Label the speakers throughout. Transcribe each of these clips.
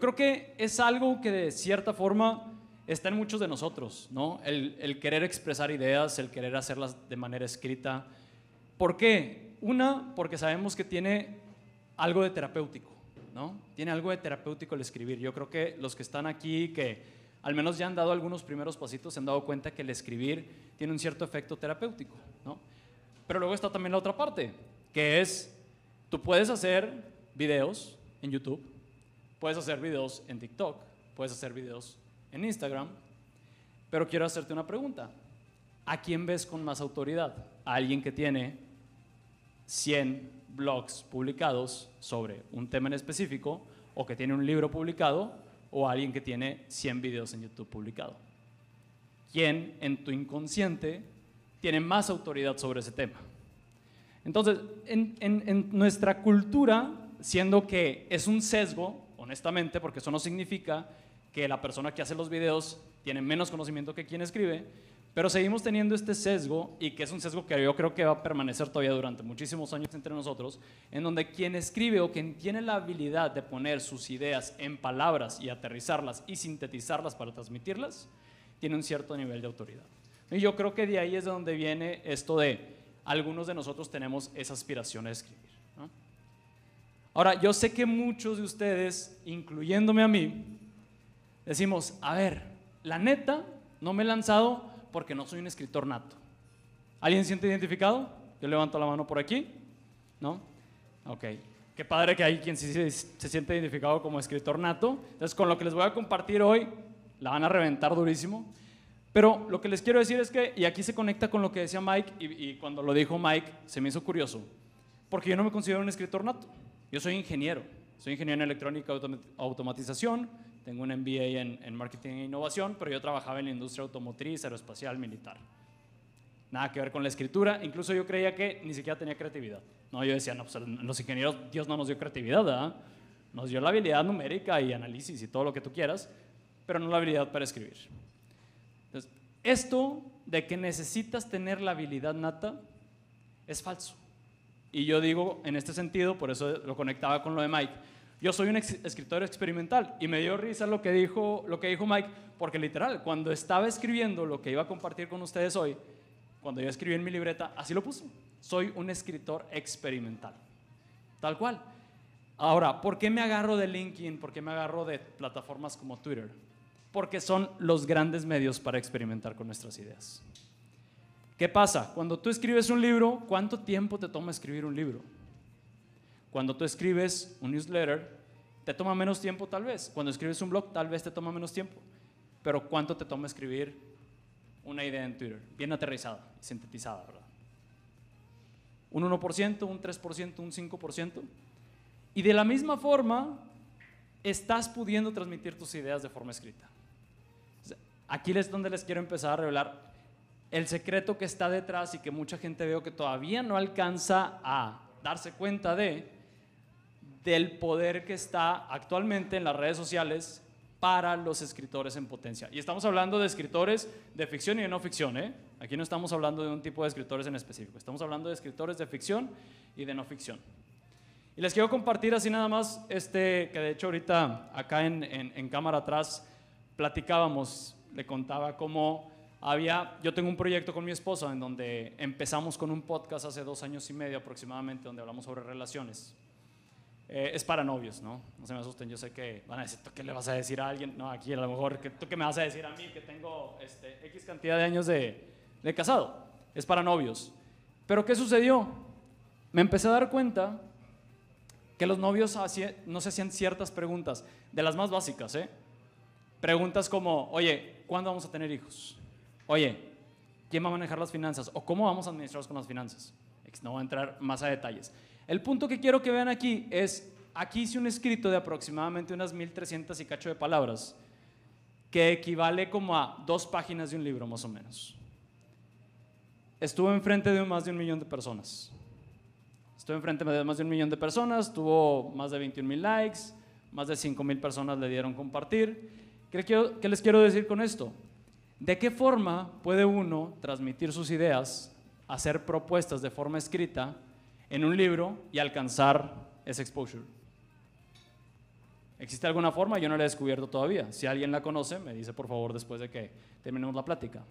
Speaker 1: creo que es algo que de cierta forma está en muchos de nosotros, ¿no? El, el, querer expresar ideas, el querer hacerlas de manera escrita. ¿Por qué? Una, porque sabemos que tiene algo de terapéutico, ¿no? Tiene algo de terapéutico el escribir. Yo creo que los que están aquí, que al menos ya han dado algunos primeros pasitos, se han dado cuenta que el escribir tiene un cierto efecto terapéutico, ¿no? Pero luego está también la otra parte, que es, tú puedes hacer videos en YouTube, puedes hacer videos en TikTok, puedes hacer videos en Instagram, pero quiero hacerte una pregunta. ¿A quién ves con más autoridad? ¿A alguien que tiene 100 blogs publicados sobre un tema en específico o que tiene un libro publicado o a alguien que tiene 100 videos en YouTube publicado? ¿Quién en tu inconsciente tiene más autoridad sobre ese tema? Entonces, en, en nuestra cultura, siendo que es un sesgo, honestamente, porque eso no significa que la persona que hace los videos tiene menos conocimiento que quien escribe, pero seguimos teniendo este sesgo y que es un sesgo que yo creo que va a permanecer todavía durante muchísimos años entre nosotros, en donde quien escribe o quien tiene la habilidad de poner sus ideas en palabras y aterrizarlas y sintetizarlas para transmitirlas, tiene un cierto nivel de autoridad. Y yo creo que de ahí es de donde viene esto de algunos de nosotros tenemos esa aspiración a escribir. Ahora, yo sé que muchos de ustedes, incluyéndome a mí, decimos, a ver, la neta, no me he lanzado porque no soy un escritor nato. ¿Alguien se siente identificado? Yo levanto la mano por aquí. ¿No? Ok. Qué padre que hay quien se, se siente identificado como escritor nato. Entonces, con lo que les voy a compartir hoy, la van a reventar durísimo. Pero lo que les quiero decir es que, y aquí se conecta con lo que decía Mike, y, cuando lo dijo Mike, se me hizo curioso, porque yo no me considero un escritor nato. Yo soy ingeniero. Soy ingeniero en electrónica automatización. Tengo un MBA en, marketing e innovación, pero yo trabajaba en la industria automotriz, aeroespacial, militar. Nada que ver con la escritura. Incluso yo creía que ni siquiera tenía creatividad. No, yo decía, no, pues los ingenieros, Dios no nos dio creatividad, ¿verdad? Nos dio la habilidad numérica y análisis y todo lo que tú quieras, pero no la habilidad para escribir. Entonces, esto de que necesitas tener la habilidad nata es falso. Y yo digo en este sentido, por eso lo conectaba con lo de Mike, yo soy un escritor experimental y me dio risa lo que, dijo, lo que dijo Mike, porque literal, cuando estaba escribiendo lo que iba a compartir con ustedes hoy, cuando yo escribí en mi libreta, así lo puso. Soy un escritor experimental. Tal cual. Ahora, ¿por qué me agarro de LinkedIn? ¿Por qué me agarro de plataformas como Twitter? Porque son los grandes medios para experimentar con nuestras ideas. ¿Qué pasa? Cuando tú escribes un libro, ¿cuánto tiempo te toma escribir un libro? Cuando tú escribes un newsletter, te toma menos tiempo tal vez. Cuando escribes un blog, tal vez te toma menos tiempo. Pero ¿cuánto te toma escribir una idea en Twitter? Bien aterrizada, sintetizada, ¿verdad? Un 1%, un 3%, un 5%. Y de la misma forma, estás pudiendo transmitir tus ideas de forma escrita. Aquí es donde les quiero empezar a revelar el secreto que está detrás y que mucha gente veo que todavía no alcanza a darse cuenta de del poder que está actualmente en las redes sociales para los escritores en potencia. Y estamos hablando de escritores de ficción y de no ficción, ¿eh? Aquí no estamos hablando de un tipo de escritores en específico, estamos hablando de escritores de ficción y de no ficción. Y les quiero compartir así nada más, este, que de hecho ahorita acá en, en cámara atrás platicábamos, le contaba cómo había, yo tengo un proyecto con mi esposa en donde empezamos con un podcast hace dos años y medio aproximadamente, donde hablamos sobre relaciones. Eh, es para novios, ¿no? No se me asusten, yo sé que van a decir, ¿tú qué le vas a decir a alguien? No, aquí a lo mejor, ¿tú qué me vas a decir a mí que tengo este, X cantidad de años de, de casado? Es para novios. Pero ¿qué sucedió? Me empecé a dar cuenta que los novios no se hacían ciertas preguntas, de las más básicas, ¿eh? Preguntas como, oye, ¿cuándo vamos a tener hijos? Oye, ¿quién va a manejar las finanzas? ¿O cómo vamos a administrarlos con las finanzas? No voy a entrar más a detalles. El punto que quiero que vean aquí es, aquí hice un escrito de aproximadamente unas 1300 y cacho de palabras, que equivale como a dos páginas de un libro más o menos. Estuvo enfrente de más de un millón de personas. Estuvo enfrente de más de un millón de personas, tuvo más de 21 mil likes, más de 5 mil personas le dieron compartir. ¿Qué, ¿Qué les quiero decir con esto? ¿De qué forma puede uno transmitir sus ideas, hacer propuestas de forma escrita en un libro y alcanzar ese exposure. ¿Existe alguna forma? Yo no la he descubierto todavía. Si alguien la conoce, me dice por favor después de que terminemos la plática.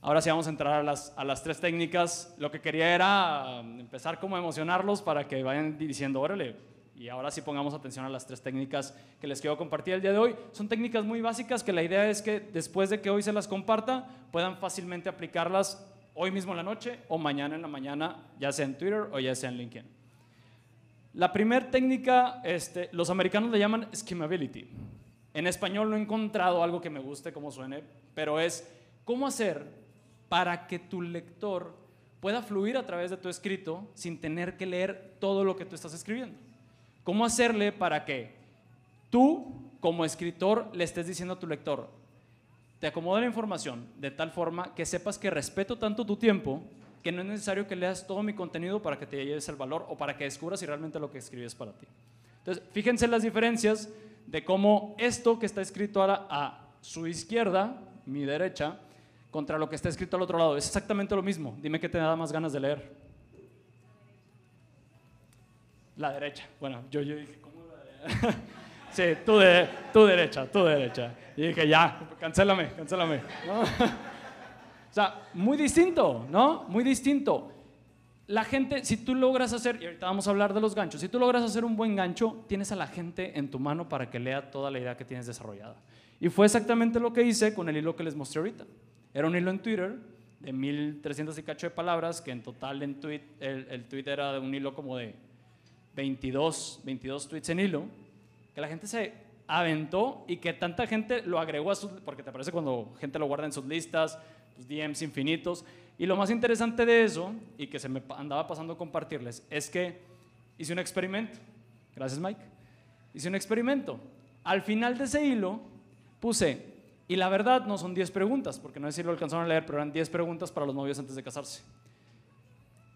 Speaker 1: Ahora sí vamos a entrar a las, a las tres técnicas. Lo que quería era um, empezar como a emocionarlos para que vayan diciendo, órale, y ahora sí pongamos atención a las tres técnicas que les quiero compartir el día de hoy. Son técnicas muy básicas que la idea es que después de que hoy se las comparta, puedan fácilmente aplicarlas hoy mismo en la noche o mañana en la mañana, ya sea en Twitter o ya sea en LinkedIn. La primera técnica, este, los americanos le llaman schemability. En español no he encontrado algo que me guste como suene, pero es cómo hacer para que tu lector pueda fluir a través de tu escrito sin tener que leer todo lo que tú estás escribiendo. ¿Cómo hacerle para que tú, como escritor, le estés diciendo a tu lector, te acomoda la información de tal forma que sepas que respeto tanto tu tiempo que no es necesario que leas todo mi contenido para que te lleves el valor o para que descubras si realmente lo que escribes es para ti. Entonces, fíjense las diferencias de cómo esto que está escrito ahora a su izquierda, mi derecha, contra lo que está escrito al otro lado. Es exactamente lo mismo. Dime qué te da más ganas de leer. La derecha. Bueno, yo, yo dije, ¿cómo la derecha? sí, tu, de, tu derecha, tu derecha. Y dije, ya, cancélame, cancélame. o sea, muy distinto, ¿no? Muy distinto. La gente, si tú logras hacer, y ahorita vamos a hablar de los ganchos, si tú logras hacer un buen gancho, tienes a la gente en tu mano para que lea toda la idea que tienes desarrollada. Y fue exactamente lo que hice con el hilo que les mostré ahorita. Era un hilo en Twitter de 1300 y cacho de palabras, que en total en tweet, el, el tweet era de un hilo como de 22, 22 tweets en hilo, que la gente se aventó y que tanta gente lo agregó a sus, porque te parece cuando gente lo guarda en sus listas, pues DMs infinitos. Y lo más interesante de eso, y que se me andaba pasando a compartirles, es que hice un experimento. Gracias, Mike. Hice un experimento. Al final de ese hilo puse y la verdad no son 10 preguntas, porque no sé si lo alcanzaron a leer, pero eran 10 preguntas para los novios antes de casarse.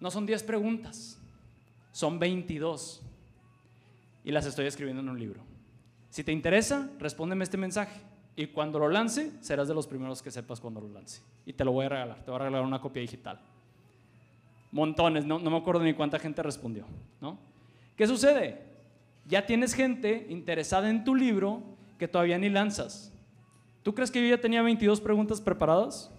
Speaker 1: No son 10 preguntas, son 22. Y las estoy escribiendo en un libro. Si te interesa, respóndeme este mensaje. Y cuando lo lance, serás de los primeros que sepas cuando lo lance. Y te lo voy a regalar, te voy a regalar una copia digital. Montones, no, no me acuerdo ni cuánta gente respondió. ¿no? ¿Qué sucede? Ya tienes gente interesada en tu libro que todavía ni lanzas. ¿Tú crees que yo ya tenía 22 preguntas preparadas?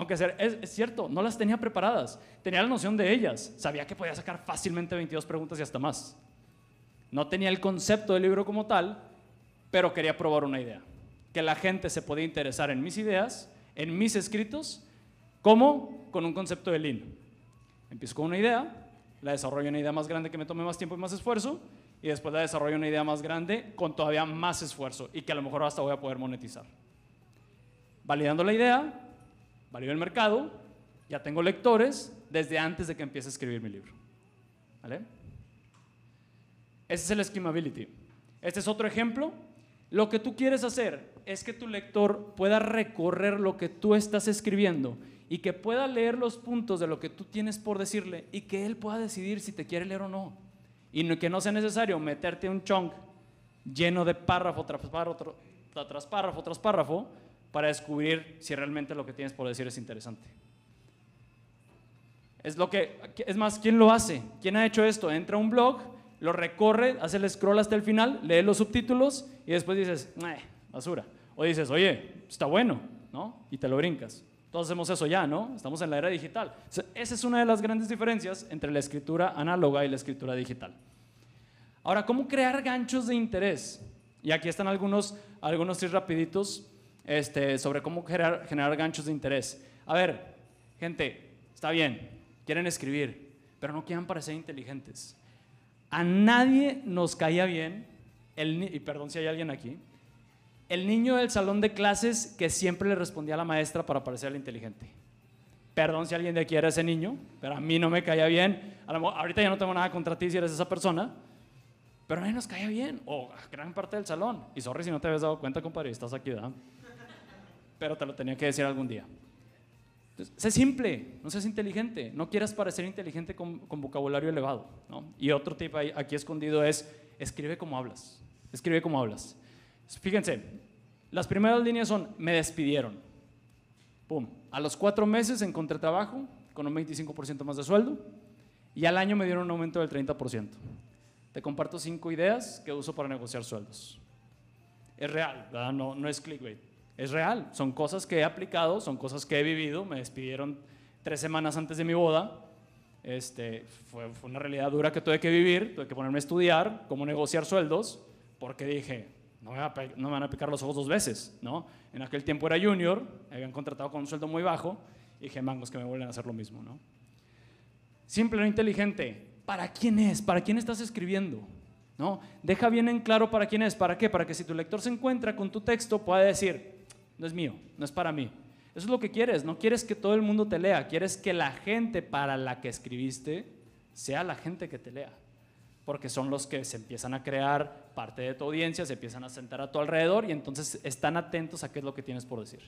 Speaker 1: Aunque es, es, cierto, no las tenía preparadas. Tenía la noción de ellas. Sabía que podía sacar fácilmente 22 preguntas y hasta más. No tenía el concepto del libro como tal, pero quería probar una idea. Que la gente se podía interesar en mis ideas, en mis escritos, como con un concepto de Lean. Empiezo con una idea, la desarrollo una idea más grande que me tome más tiempo y más esfuerzo, y después la desarrollo una idea más grande con todavía más esfuerzo y que a lo mejor hasta voy a poder monetizar. Validando la idea, valido el mercado, ya tengo lectores desde antes de que empiece a escribir mi libro. ¿Vale? Ese es el schemability. Este es otro ejemplo. Lo que tú quieres hacer es que tu lector pueda recorrer lo que tú estás escribiendo y que pueda leer los puntos de lo que tú tienes por decirle y que él pueda decidir si te quiere leer o no. Y que no sea necesario meterte un chunk lleno de párrafo tras párrafo, tras párrafo, tras párrafo, para descubrir si realmente lo que tienes por decir es interesante. Es, lo que, es más, ¿quién lo hace? ¿Quién ha hecho esto? Entra a un blog, lo recorre, hace el scroll hasta el final, lee los subtítulos y después dices, basura. O dices, oye, está bueno, ¿no? Y te lo brincas. Todos hacemos eso ya, ¿no? Estamos en la era digital. Esa es una de las grandes diferencias entre la escritura análoga y la escritura digital. Ahora, ¿cómo crear ganchos de interés? Y aquí están algunos, algunos tres rapiditos este, sobre cómo generar, generar ganchos de interés. A ver, gente, está bien, quieren escribir, pero no quieran parecer inteligentes. A nadie nos caía bien, el, y perdón si hay alguien aquí, el niño del salón de clases que siempre le respondía a la maestra para parecerle inteligente. Perdón si alguien de aquí era ese niño, pero a mí no me caía bien. ahorita ya no tengo nada contra ti si eres esa persona, pero a mí nos caía bien, o gran parte del salón. Y sorry si no te habías dado cuenta, compadre, estás aquí, ¿verdad? Pero te lo tenía que decir algún día. Entonces, sé simple, no seas inteligente, no quieras parecer inteligente con, con vocabulario elevado. ¿no? Y otro tip aquí escondido es, escribe como hablas, escribe como hablas. Fíjense, las primeras líneas son, me despidieron. Pum. A los cuatro meses encontré trabajo con un 25% más de sueldo. Y al año me dieron un aumento del 30%. Te comparto cinco ideas que uso para negociar sueldos. Es real, ¿verdad? No, no es clickbait. Es real. Son cosas que he aplicado, son cosas que he vivido. Me despidieron tres semanas antes de mi boda. Este, fue, una realidad dura que tuve que vivir. Tuve que ponerme a estudiar cómo negociar sueldos, porque dije, no me, van a picar los ojos dos veces, ¿no? En aquel tiempo era junior, me habían contratado con un sueldo muy bajo, y dije, mangos, que me vuelven a hacer lo mismo, ¿no? Simple, no inteligente. ¿Para quién es? ¿Para quién estás escribiendo? ¿No? Deja bien en claro para quién es. ¿Para qué? Para que si tu lector se encuentra con tu texto pueda decir, no es mío, no es para mí. Eso es lo que quieres. No quieres que todo el mundo te lea. Quieres que la gente para la que escribiste sea la gente que te lea porque son los que se empiezan a crear parte de tu audiencia, se empiezan a sentar a tu alrededor y entonces están atentos a qué es lo que tienes por decir.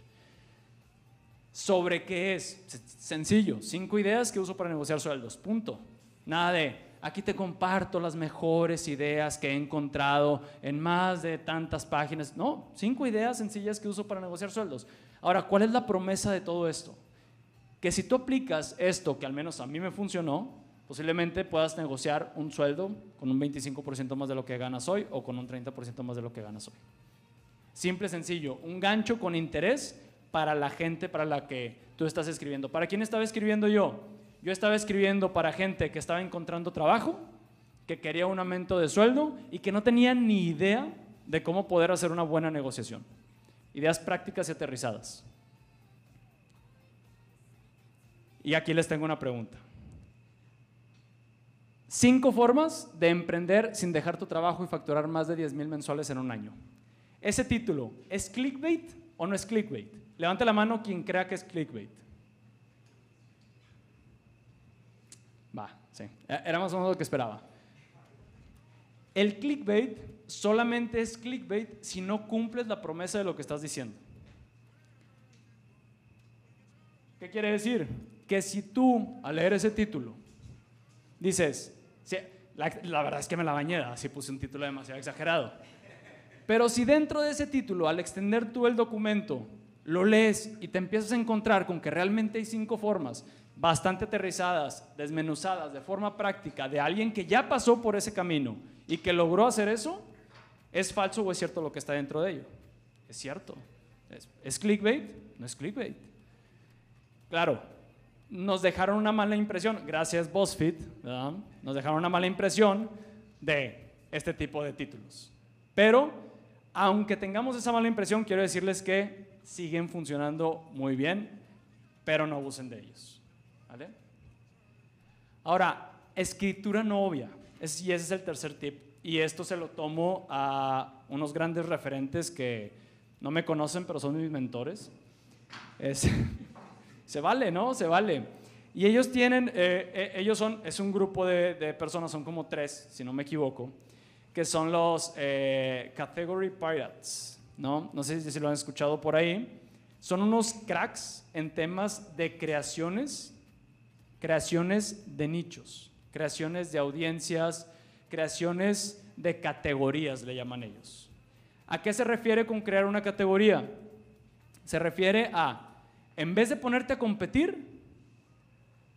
Speaker 1: ¿Sobre qué es? Sencillo, cinco ideas que uso para negociar sueldos, punto. Nada de, aquí te comparto las mejores ideas que he encontrado en más de tantas páginas. No, cinco ideas sencillas que uso para negociar sueldos. Ahora, ¿cuál es la promesa de todo esto? Que si tú aplicas esto, que al menos a mí me funcionó, posiblemente puedas negociar un sueldo con un 25% más de lo que ganas hoy o con un 30% más de lo que ganas hoy. Simple, sencillo, un gancho con interés para la gente para la que tú estás escribiendo. ¿Para quién estaba escribiendo yo? Yo estaba escribiendo para gente que estaba encontrando trabajo, que quería un aumento de sueldo y que no tenía ni idea de cómo poder hacer una buena negociación. Ideas prácticas y aterrizadas. Y aquí les tengo una pregunta. Cinco formas de emprender sin dejar tu trabajo y facturar más de 10 mil mensuales en un año. Ese título, ¿es clickbait o no es clickbait? Levante la mano quien crea que es clickbait. Va, sí. E-, era más o menos lo que esperaba. El clickbait solamente es clickbait si no cumples la promesa de lo que estás diciendo. ¿Qué quiere decir? Que si tú, al leer ese título, dices, la, verdad es que me la bañé, así puse un título demasiado exagerado. Pero si dentro de ese título, al extender tú el documento, lo lees y te empiezas a encontrar con que realmente hay cinco formas bastante aterrizadas, desmenuzadas, de forma práctica, de alguien que ya pasó por ese camino y que logró hacer eso, ¿es falso o es cierto lo que está dentro de ello? Es cierto. ¿Es, ¿es clickbait? No es clickbait. Claro, nos dejaron una mala impresión, gracias BuzzFeed, nos dejaron una mala impresión de este tipo de títulos. Pero, aunque tengamos esa mala impresión, quiero decirles que siguen funcionando muy bien, pero no abusen de ellos. Ahora, escritura no obvia, y ese es el tercer tip, y esto se lo tomo a unos grandes referentes que no me conocen, pero son mis mentores. Es, se vale, ¿no? Se vale. Y ellos tienen, eh, eh, ellos son, es un grupo de, personas, son como tres, si no me equivoco, que son los eh, Category Pirates, ¿no? No sé si lo han escuchado por ahí. Son unos cracks en temas de creaciones, creaciones de nichos, creaciones de audiencias, creaciones de categorías, le llaman ellos. ¿A qué se refiere con crear una categoría? Se refiere a en vez de ponerte a competir,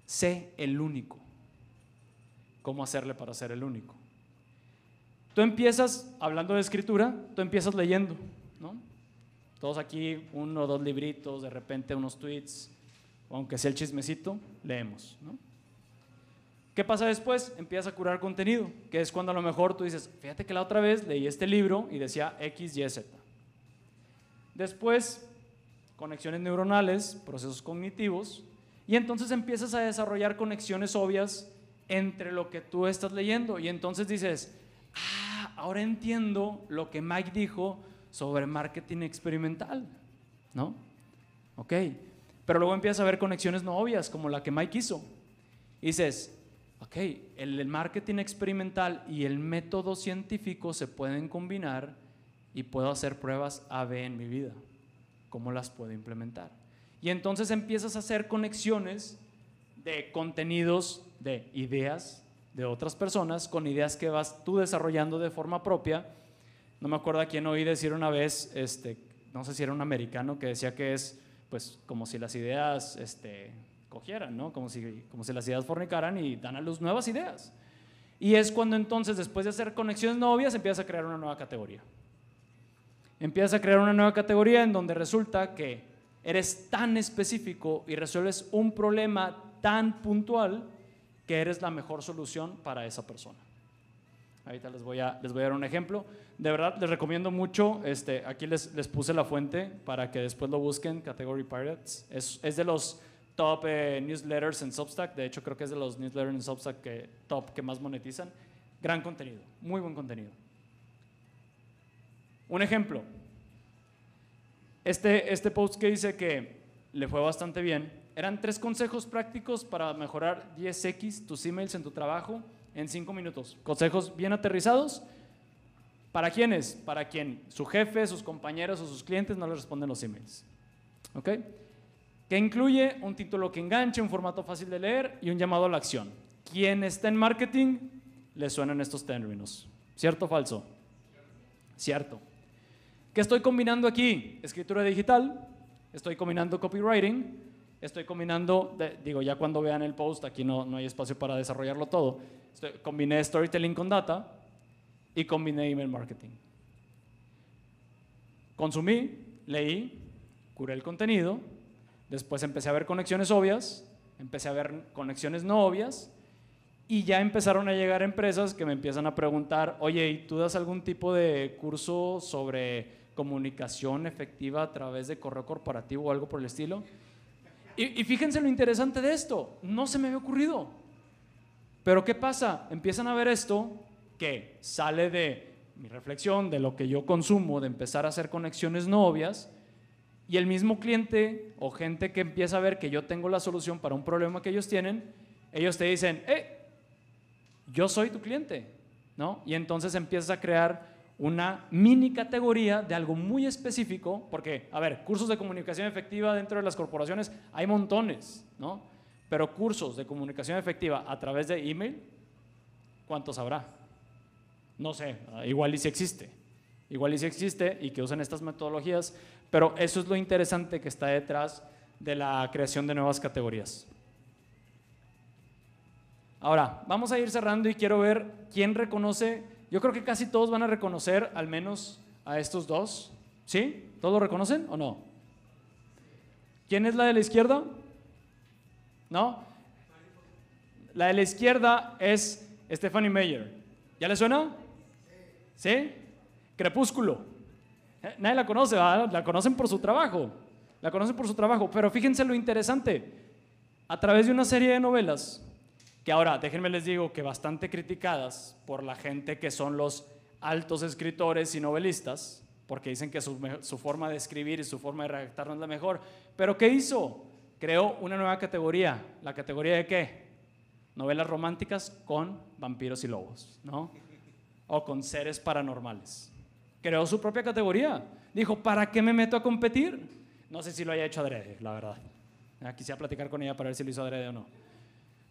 Speaker 1: sé el único. ¿Cómo hacerle para ser el único? Tú empiezas, hablando de escritura, tú empiezas leyendo, ¿no? Todos aquí, uno o dos libritos, de repente unos tweets, aunque sea el chismecito, leemos, ¿no? ¿Qué pasa después? Empiezas a curar contenido, que es cuando a lo mejor tú dices, fíjate que la otra vez leí este libro y decía X, Y, Z. Después conexiones neuronales, procesos cognitivos, y entonces empiezas a desarrollar conexiones obvias entre lo que tú estás leyendo. Y entonces dices, ah, ahora entiendo lo que Mike dijo sobre marketing experimental, ¿no? Ok, pero luego empiezas a ver conexiones no obvias, como la que Mike hizo. Y dices, ok, el marketing experimental y el método científico se pueden combinar y puedo hacer pruebas AB en mi vida cómo las puedo implementar. Y entonces empiezas a hacer conexiones de contenidos, de ideas de otras personas con ideas que vas tú desarrollando de forma propia. No me acuerdo a quién oí decir una vez, este, no sé si era un americano, que decía que es pues como si las ideas este, cogieran, ¿no? Como si, como si las ideas fornicaran y dan a luz nuevas ideas. Y es cuando entonces, después de hacer conexiones novias, empiezas a crear una nueva categoría. Empiezas a crear una nueva categoría en donde resulta que eres tan específico y resuelves un problema tan puntual que eres la mejor solución para esa persona. Ahorita les voy a, les voy a dar un ejemplo. De verdad, les recomiendo mucho, este, aquí les, les puse la fuente para que después lo busquen, Category Pirates. Es, es de los top eh, newsletters en Substack, de hecho creo que es de los newsletters en Substack que, top que más monetizan. Gran contenido, muy buen contenido. Un ejemplo, este, este post que dice que le fue bastante bien, eran tres consejos prácticos para mejorar 10x tus emails en tu trabajo en 5 minutos. Consejos bien aterrizados. ¿Para quiénes? Para quien su jefe, sus compañeros o sus clientes no le responden los emails. ¿Ok? Que incluye un título que enganche, un formato fácil de leer y un llamado a la acción. Quien está en marketing le suenan estos términos. ¿Cierto o falso? Cierto. ¿Qué estoy combinando aquí? Escritura digital, estoy combinando copywriting, estoy combinando, digo, ya cuando vean el post, aquí no, no hay espacio para desarrollarlo todo, combiné storytelling con data y combiné email marketing. Consumí, leí, curé el contenido, después empecé a ver conexiones obvias, empecé a ver conexiones no obvias y ya empezaron a llegar empresas que me empiezan a preguntar, oye, ¿y tú das algún tipo de curso sobre comunicación efectiva a través de correo corporativo o algo por el estilo. Y, fíjense lo interesante de esto, no se me había ocurrido. Pero ¿qué pasa? Empiezan a ver esto que sale de mi reflexión, de lo que yo consumo, de empezar a hacer conexiones no obvias, y el mismo cliente o gente que empieza a ver que yo tengo la solución para un problema que ellos tienen, ellos te dicen, eh, yo soy tu cliente, ¿no? Y entonces empiezas a crear una mini categoría de algo muy específico, porque, a ver, cursos de comunicación efectiva dentro de las corporaciones hay montones, ¿no? Pero cursos de comunicación efectiva a través de email, ¿cuántos habrá? No sé, igual y si existe, igual y si existe y que usan estas metodologías, pero eso es lo interesante que está detrás de la creación de nuevas categorías. Ahora, vamos a ir cerrando y quiero ver quién reconoce yo creo que casi todos van a reconocer al menos a estos dos. ¿Sí? ¿Todos lo reconocen o no? ¿Quién es la de la izquierda? ¿No? La de la izquierda es Stephanie Meyer. ¿Ya le suena? ¿Sí? Crepúsculo. Eh, nadie la conoce, la conocen por su trabajo. La conocen por su trabajo. Pero fíjense lo interesante. A través de una serie de novelas, que ahora, déjenme les digo que bastante criticadas por la gente que son los altos escritores y novelistas, porque dicen que su, forma de escribir y su forma de redactar no es la mejor. Pero ¿qué hizo? Creó una nueva categoría. ¿La categoría de qué? Novelas románticas con vampiros y lobos, ¿no? O con seres paranormales. Creó su propia categoría. Dijo, ¿para qué me meto a competir? No sé si lo haya hecho adrede, la verdad. Quisiera platicar con ella para ver si lo hizo adrede o no.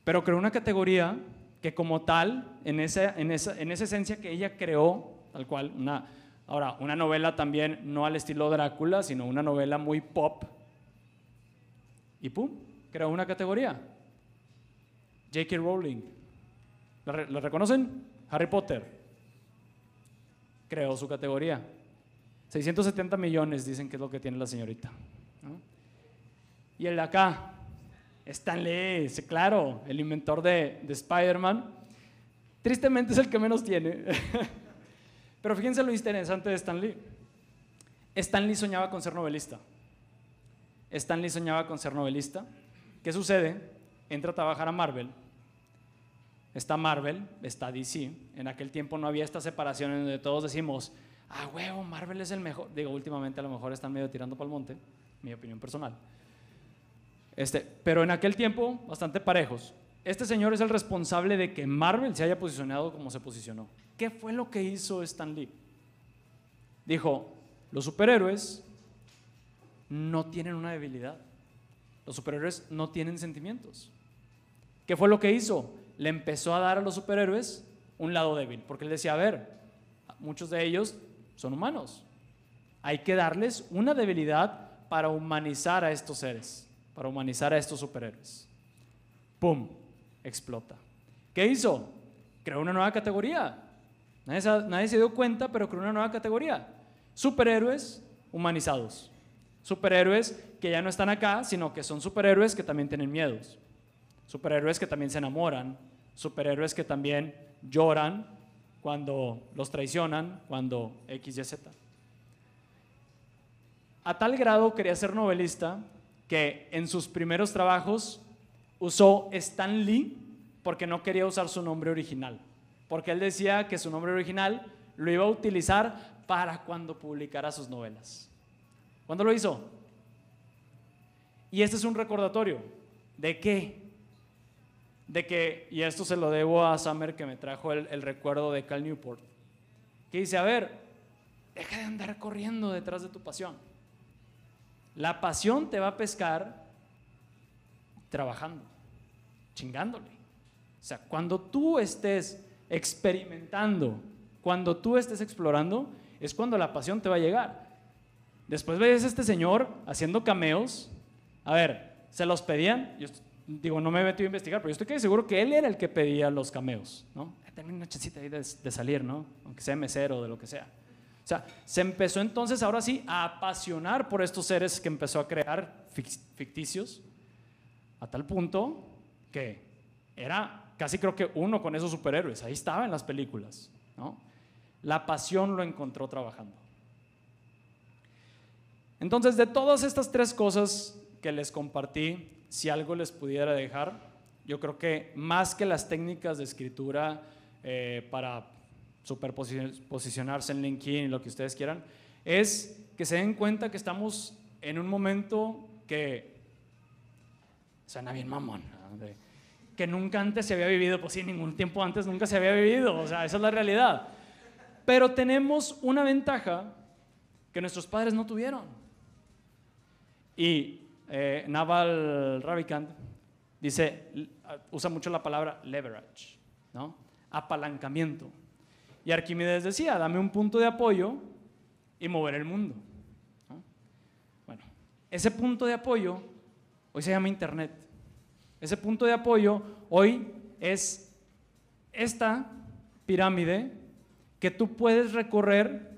Speaker 1: Pero creó una categoría que como tal, en esa, en esa, en esa esencia que ella creó, tal cual, una, ahora, una novela también no al estilo Drácula, sino una novela muy pop, y pum, creó una categoría. J.K. Rowling. ¿La, reconocen? Harry Potter. Creó su categoría. 670 millones dicen que es lo que tiene la señorita. Y el de acá, Stan Lee, claro, el inventor de, de Spider-Man. Tristemente es el que menos tiene. Pero fíjense lo interesante de Stan Lee. Stan Lee soñaba con ser novelista. Stan Lee soñaba con ser novelista. ¿Qué sucede? Entra a trabajar a Marvel. Está Marvel, está DC. En aquel tiempo no había esta separación en donde todos decimos, ah, huevo, Marvel es el mejor. Digo, últimamente a lo mejor están medio tirando para el monte, mi opinión personal. Este, pero en aquel tiempo, bastante parejos. Este señor es el responsable de que Marvel se haya posicionado como se posicionó. ¿Qué fue lo que hizo Stan Lee? Dijo, los superhéroes no tienen una debilidad. Los superhéroes no tienen sentimientos. ¿Qué fue lo que hizo? Le empezó a dar a los superhéroes un lado débil, porque él decía, a ver, muchos de ellos son humanos. Hay que darles una debilidad para humanizar a estos seres para humanizar a estos superhéroes. ¡pum!, explota. ¿Qué hizo? Creó una nueva categoría. Nadie se, nadie se dio cuenta, pero creó una nueva categoría. Superhéroes humanizados. Superhéroes que ya no están acá, sino que son superhéroes que también tienen miedos. Superhéroes que también se enamoran. Superhéroes que también lloran cuando los traicionan, cuando X, Y, Z. A tal grado quería ser novelista que en sus primeros trabajos usó Stan Lee porque no quería usar su nombre original. Porque él decía que su nombre original lo iba a utilizar para cuando publicara sus novelas. ¿Cuándo lo hizo? Y este es un recordatorio. ¿De qué? De que, y esto se lo debo a Summer que me trajo el, el recuerdo de Cal Newport, que dice, a ver, deja de andar corriendo detrás de tu pasión. La pasión te va a pescar trabajando, chingándole. O sea, cuando tú estés experimentando, cuando tú estés explorando, es cuando la pasión te va a llegar. Después ves a este señor haciendo cameos. A ver, se los pedían. Yo digo, no me metido a investigar, pero yo estoy seguro que él era el que pedía los cameos, ¿no? También una chancita ahí de, de salir, ¿no? Aunque sea mesero o de lo que sea. O sea, se empezó entonces ahora sí a apasionar por estos seres que empezó a crear ficticios, a tal punto que era casi creo que uno con esos superhéroes, ahí estaba en las películas, ¿no? La pasión lo encontró trabajando. Entonces, de todas estas tres cosas que les compartí, si algo les pudiera dejar, yo creo que más que las técnicas de escritura eh, para superposicionarse en LinkedIn lo que ustedes quieran, es que se den cuenta que estamos en un momento que suena bien mamón, que nunca antes se había vivido, pues sí, ningún tiempo antes nunca se había vivido, o sea, esa es la realidad. Pero tenemos una ventaja que nuestros padres no tuvieron. Y eh, Naval Ravikant dice, usa mucho la palabra leverage, ¿no? Apalancamiento. Y Arquímedes decía, dame un punto de apoyo y mover el mundo. Bueno, ese punto de apoyo hoy se llama Internet. Ese punto de apoyo hoy es esta pirámide que tú puedes recorrer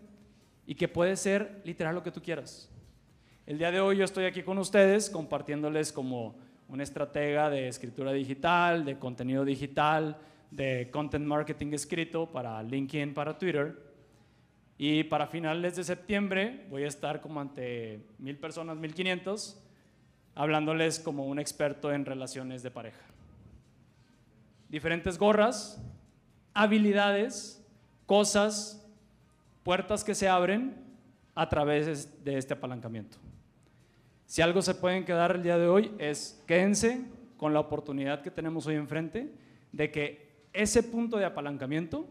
Speaker 1: y que puede ser literal lo que tú quieras. El día de hoy yo estoy aquí con ustedes compartiéndoles como una estratega de escritura digital, de contenido digital, de content marketing escrito para LinkedIn, para Twitter. Y para finales de septiembre voy a estar como ante mil personas, mil quinientos, hablándoles como un experto en relaciones de pareja. Diferentes gorras, habilidades, cosas, puertas que se abren a través de este apalancamiento. Si algo se pueden quedar el día de hoy es quédense con la oportunidad que tenemos hoy enfrente de que ese punto de apalancamiento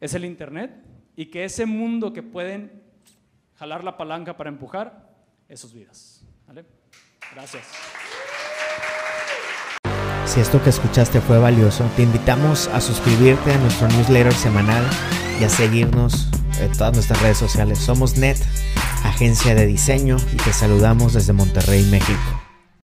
Speaker 1: es el Internet y que ese mundo que pueden jalar la palanca para empujar es sus vidas. Gracias.
Speaker 2: Si esto que escuchaste fue valioso, te invitamos a suscribirte a nuestro newsletter semanal y a seguirnos en todas nuestras redes sociales. Somos NET, agencia de diseño, y te saludamos desde Monterrey, México.